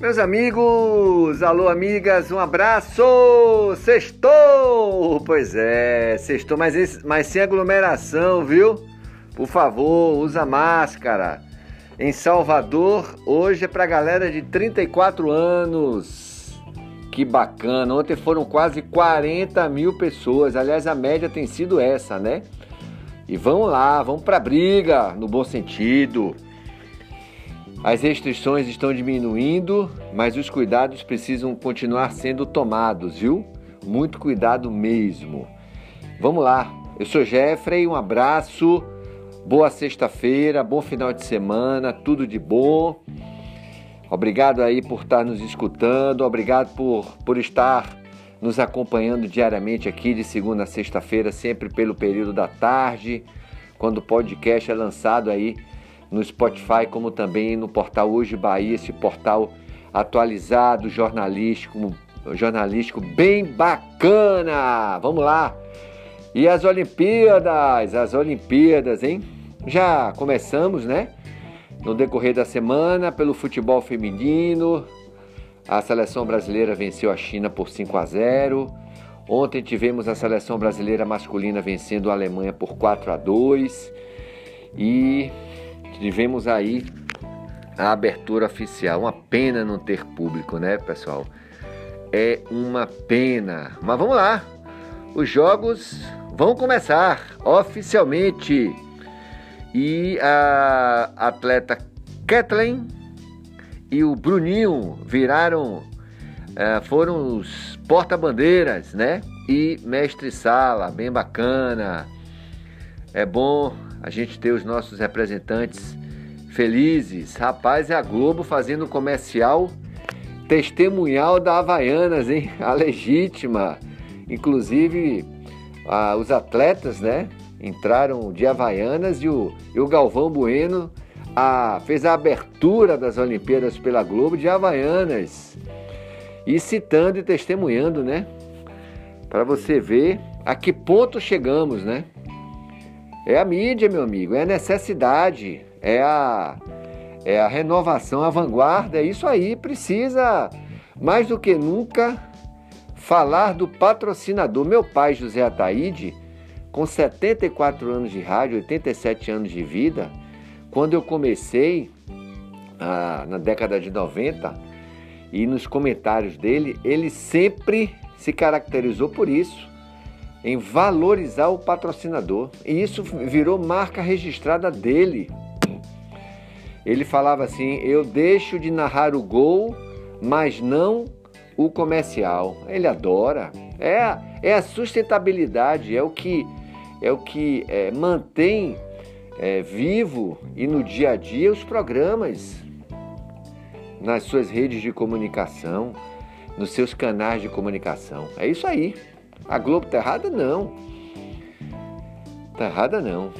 Meus amigos, alô amigas, um abraço! Sextou! Pois é, sextou, mas, mas sem aglomeração, viu? Por favor, usa máscara. Em Salvador, hoje é pra galera de 34 anos. Que bacana! Ontem foram quase 40 mil pessoas. Aliás, a média tem sido essa, né? E vamos lá, vamos pra briga, no bom sentido. As restrições estão diminuindo, mas os cuidados precisam continuar sendo tomados, viu? Muito cuidado mesmo. Vamos lá. Eu sou Jeffrey, um abraço. Boa sexta-feira, bom final de semana, tudo de bom. Obrigado aí por estar nos escutando, obrigado por, por estar nos acompanhando diariamente aqui de segunda a sexta-feira, sempre pelo período da tarde, quando o podcast é lançado aí no Spotify, como também no portal Hoje Bahia, esse portal atualizado, jornalístico, jornalístico bem bacana. Vamos lá. E as Olimpíadas, as Olimpíadas, hein? Já começamos, né? No decorrer da semana, pelo futebol feminino, a seleção brasileira venceu a China por 5 a 0. Ontem tivemos a seleção brasileira masculina vencendo a Alemanha por 4 a 2. E tivemos aí a abertura oficial. Uma pena não ter público, né, pessoal? É uma pena. Mas vamos lá. Os jogos vão começar oficialmente. E a atleta Kathleen e o Bruninho viraram, é, foram os porta-bandeiras, né? E mestre sala, bem bacana. É bom a gente ter os nossos representantes felizes. Rapaz, é a Globo fazendo comercial testemunhal da Havaianas, hein? A legítima. Inclusive, a, os atletas, né? Entraram de Havaianas e o, e o Galvão Bueno a, fez a abertura das Olimpíadas pela Globo de Havaianas. E citando e testemunhando, né? Para você ver a que ponto chegamos, né? É a mídia, meu amigo, é a necessidade, é a, é a renovação, a vanguarda, é isso aí. Precisa, mais do que nunca, falar do patrocinador. Meu pai, José Ataíde, com 74 anos de rádio, 87 anos de vida, quando eu comecei, ah, na década de 90, e nos comentários dele, ele sempre se caracterizou por isso em valorizar o patrocinador. E isso virou marca registrada dele. Ele falava assim: Eu deixo de narrar o gol, mas não o comercial. Ele adora. É, a, é a sustentabilidade, é o que, é o que é, mantém é, vivo e no dia a dia os programas nas suas redes de comunicação, nos seus canais de comunicação. É isso aí. A Globo tá errada? Não. Tá errada não.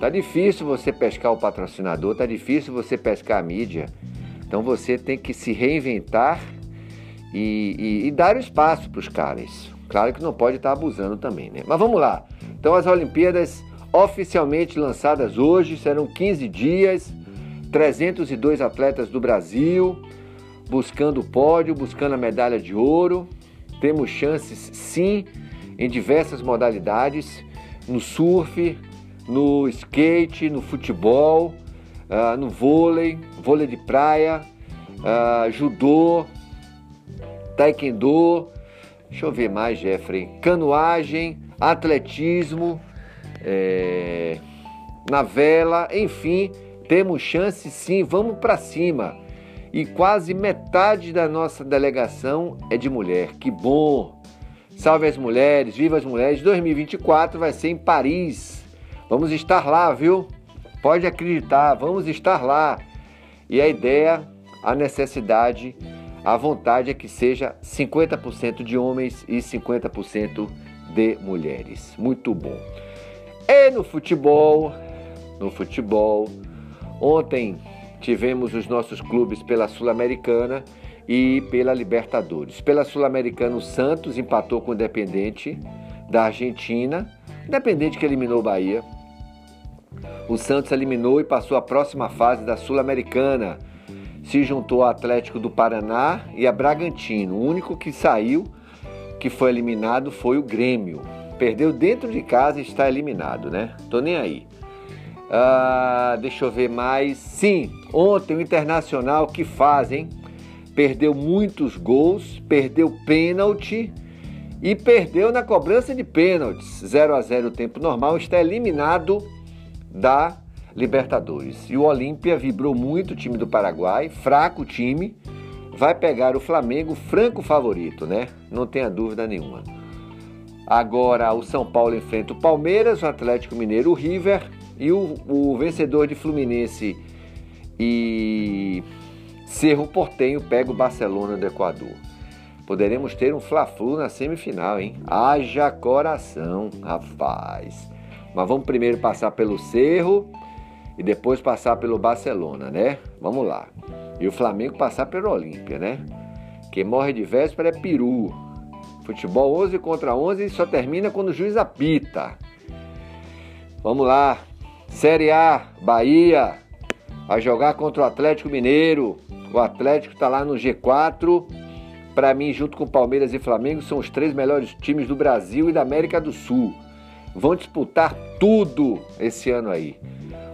Tá difícil você pescar o patrocinador, tá difícil você pescar a mídia. Então você tem que se reinventar e, e, e dar espaço para os caras. Claro que não pode estar tá abusando também, né? Mas vamos lá. Então as Olimpíadas oficialmente lançadas hoje, serão 15 dias, 302 atletas do Brasil buscando o pódio, buscando a medalha de ouro. Temos chances sim em diversas modalidades, no surf, no skate, no futebol, uh, no vôlei, vôlei de praia, uh, judô, taekwondo, deixa eu ver mais, Jeffrey, canoagem, atletismo, é, na vela, enfim, temos chance sim, vamos para cima e quase metade da nossa delegação é de mulher. Que bom! Salve as mulheres, viva as mulheres! 2024 vai ser em Paris. Vamos estar lá, viu? Pode acreditar, vamos estar lá. E a ideia, a necessidade, a vontade é que seja 50% de homens e 50% de mulheres. Muito bom. E no futebol, no futebol, ontem tivemos os nossos clubes pela Sul-Americana e pela Libertadores. Pela Sul-Americana, o Santos empatou com o Independente da Argentina, Independente que eliminou o Bahia. O Santos eliminou e passou à próxima fase da Sul-Americana. se juntou ao Atlético do Paraná e a Bragantino. O único que saiu, que foi eliminado, foi o Grêmio. Perdeu dentro de casa e está eliminado, né? Tô nem aí. Ah, deixa eu ver mais. Sim, ontem o Internacional que faz, hein? Perdeu muitos gols, perdeu pênalti e perdeu na cobrança de pênaltis. 0 a 0 o tempo normal, está eliminado da Libertadores. E o Olímpia vibrou muito o time do Paraguai, fraco time, vai pegar o Flamengo, franco favorito, né? Não tenha dúvida nenhuma. Agora o São Paulo enfrenta o Palmeiras, o Atlético Mineiro, o River e o, o vencedor de Fluminense e Cerro Portenho pega o Barcelona do Equador. Poderemos ter um Fla-Flu na semifinal, hein? Haja coração, rapaz. Mas vamos primeiro passar pelo Cerro e depois passar pelo Barcelona, né? Vamos lá. E o Flamengo passar pelo Olímpia, né? Quem morre de véspera é peru. Futebol 11 contra 11 e só termina quando o juiz apita. Vamos lá. Série A, Bahia, vai jogar contra o Atlético Mineiro. O Atlético está lá no G4. Para mim, junto com Palmeiras e Flamengo, são os três melhores times do Brasil e da América do Sul. Vão disputar tudo esse ano aí.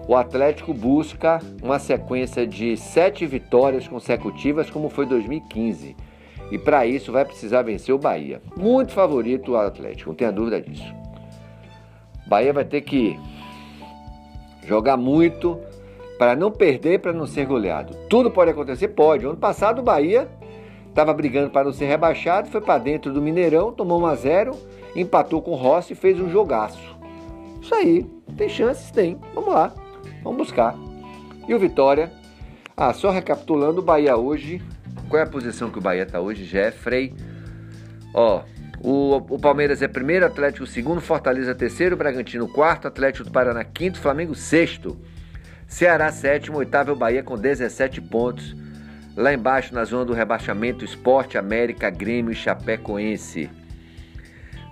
O Atlético busca uma sequência de sete vitórias consecutivas, como foi 2015. E para isso vai precisar vencer o Bahia. Muito favorito o Atlético, não tenha dúvida disso. Bahia vai ter que jogar muito para não perder, para não ser goleado. Tudo pode acontecer? Pode. Ano passado o Bahia estava brigando para não ser rebaixado, foi para dentro do Mineirão, tomou 1 a 0, empatou com o Rossi e fez um jogaço. Isso aí, tem chances? Tem. Vamos lá, vamos buscar. E o Vitória? Ah, só recapitulando, o Bahia hoje, qual é a posição que o Bahia está hoje? Jeffrey. Ó, o, o, Palmeiras é primeiro, Atlético segundo, Fortaleza terceiro, Bragantino quarto, Atlético do Paraná quinto, Flamengo sexto. Ceará sétimo, oitavo é o Bahia com 17 pontos. Lá embaixo, na zona do rebaixamento, Esporte, América, Grêmio e Chapecoense.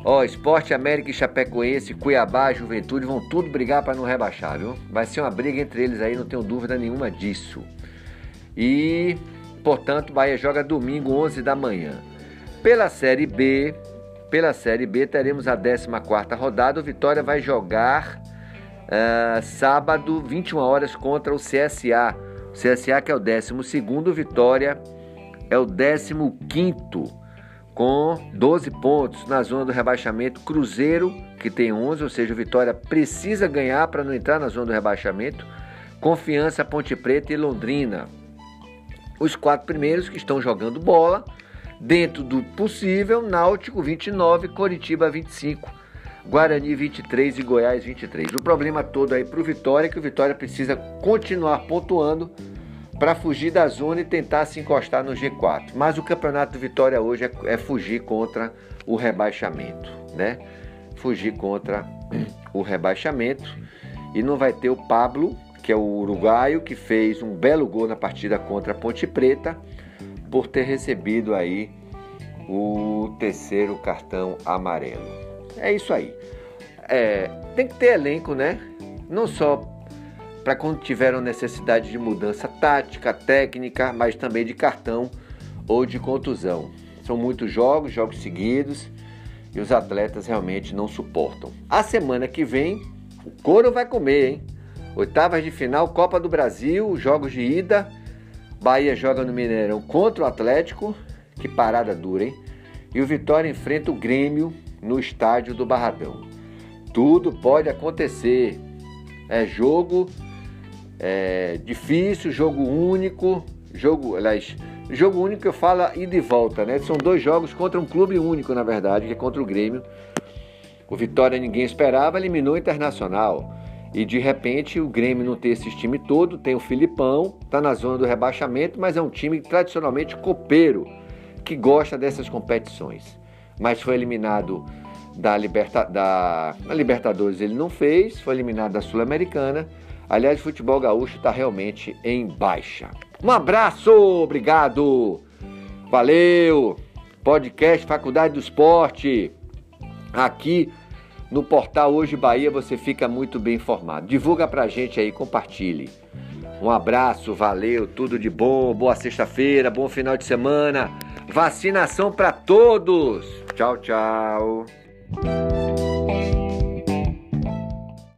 Ó, Esporte, América e Chapecoense, Cuiabá, Juventude vão tudo brigar para não rebaixar, viu? Vai ser uma briga entre eles aí, não tenho dúvida nenhuma disso. E, portanto, Bahia joga domingo, 11 da manhã. Pela Série B, pela Série B teremos a 14ª rodada. O Vitória vai jogar uh, sábado, 21 horas, contra o CSA. O CSA que é o 12º, o Vitória é o 15º, com 12 pontos na zona do rebaixamento. Cruzeiro, que tem 11, ou seja, o Vitória precisa ganhar para não entrar na zona do rebaixamento. Confiança, Ponte Preta e Londrina. Os quatro primeiros que estão jogando bola Dentro do possível, Náutico 29, Coritiba 25, Guarani 23 e Goiás 23. O problema todo aí para o Vitória é que o Vitória precisa continuar pontuando para fugir da zona e tentar se encostar no G4. Mas o campeonato do Vitória hoje é, é fugir contra o rebaixamento, né? Fugir contra o rebaixamento e não vai ter o Pablo, que é o uruguaio que fez um belo gol na partida contra a Ponte Preta por ter recebido aí o terceiro cartão amarelo. É isso aí. É, tem que ter elenco, né? Não só para quando tiveram necessidade de mudança tática, técnica, mas também de cartão ou de contusão. São muitos jogos, jogos seguidos, e os atletas realmente não suportam. A semana que vem, o couro vai comer, hein? Oitavas de final, Copa do Brasil, jogos de ida Bahia joga no Mineirão contra o Atlético, que parada dura, hein? E o Vitória enfrenta o Grêmio no estádio do Barradão. Tudo pode acontecer. É jogo é, difícil, jogo único, jogo, aliás, jogo único eu falo ida e volta, né? São dois jogos contra um clube único, na verdade, que é contra o Grêmio. O Vitória ninguém esperava, eliminou o Internacional. E de repente o Grêmio não tem esse time todo, tem o Filipão, está na zona do rebaixamento, mas é um time tradicionalmente copeiro, que gosta dessas competições. Mas foi eliminado da, Liberta, da Libertadores, ele não fez, foi eliminado da Sul-Americana. Aliás, o futebol gaúcho está realmente em baixa. Um abraço, obrigado, valeu. Podcast Faculdade do Esporte, aqui no portal Hoje Bahia você fica muito bem informado. Divulga pra gente aí, compartilhe. Um abraço, valeu, tudo de bom, boa sexta-feira, bom final de semana. Vacinação para todos. Tchau, tchau.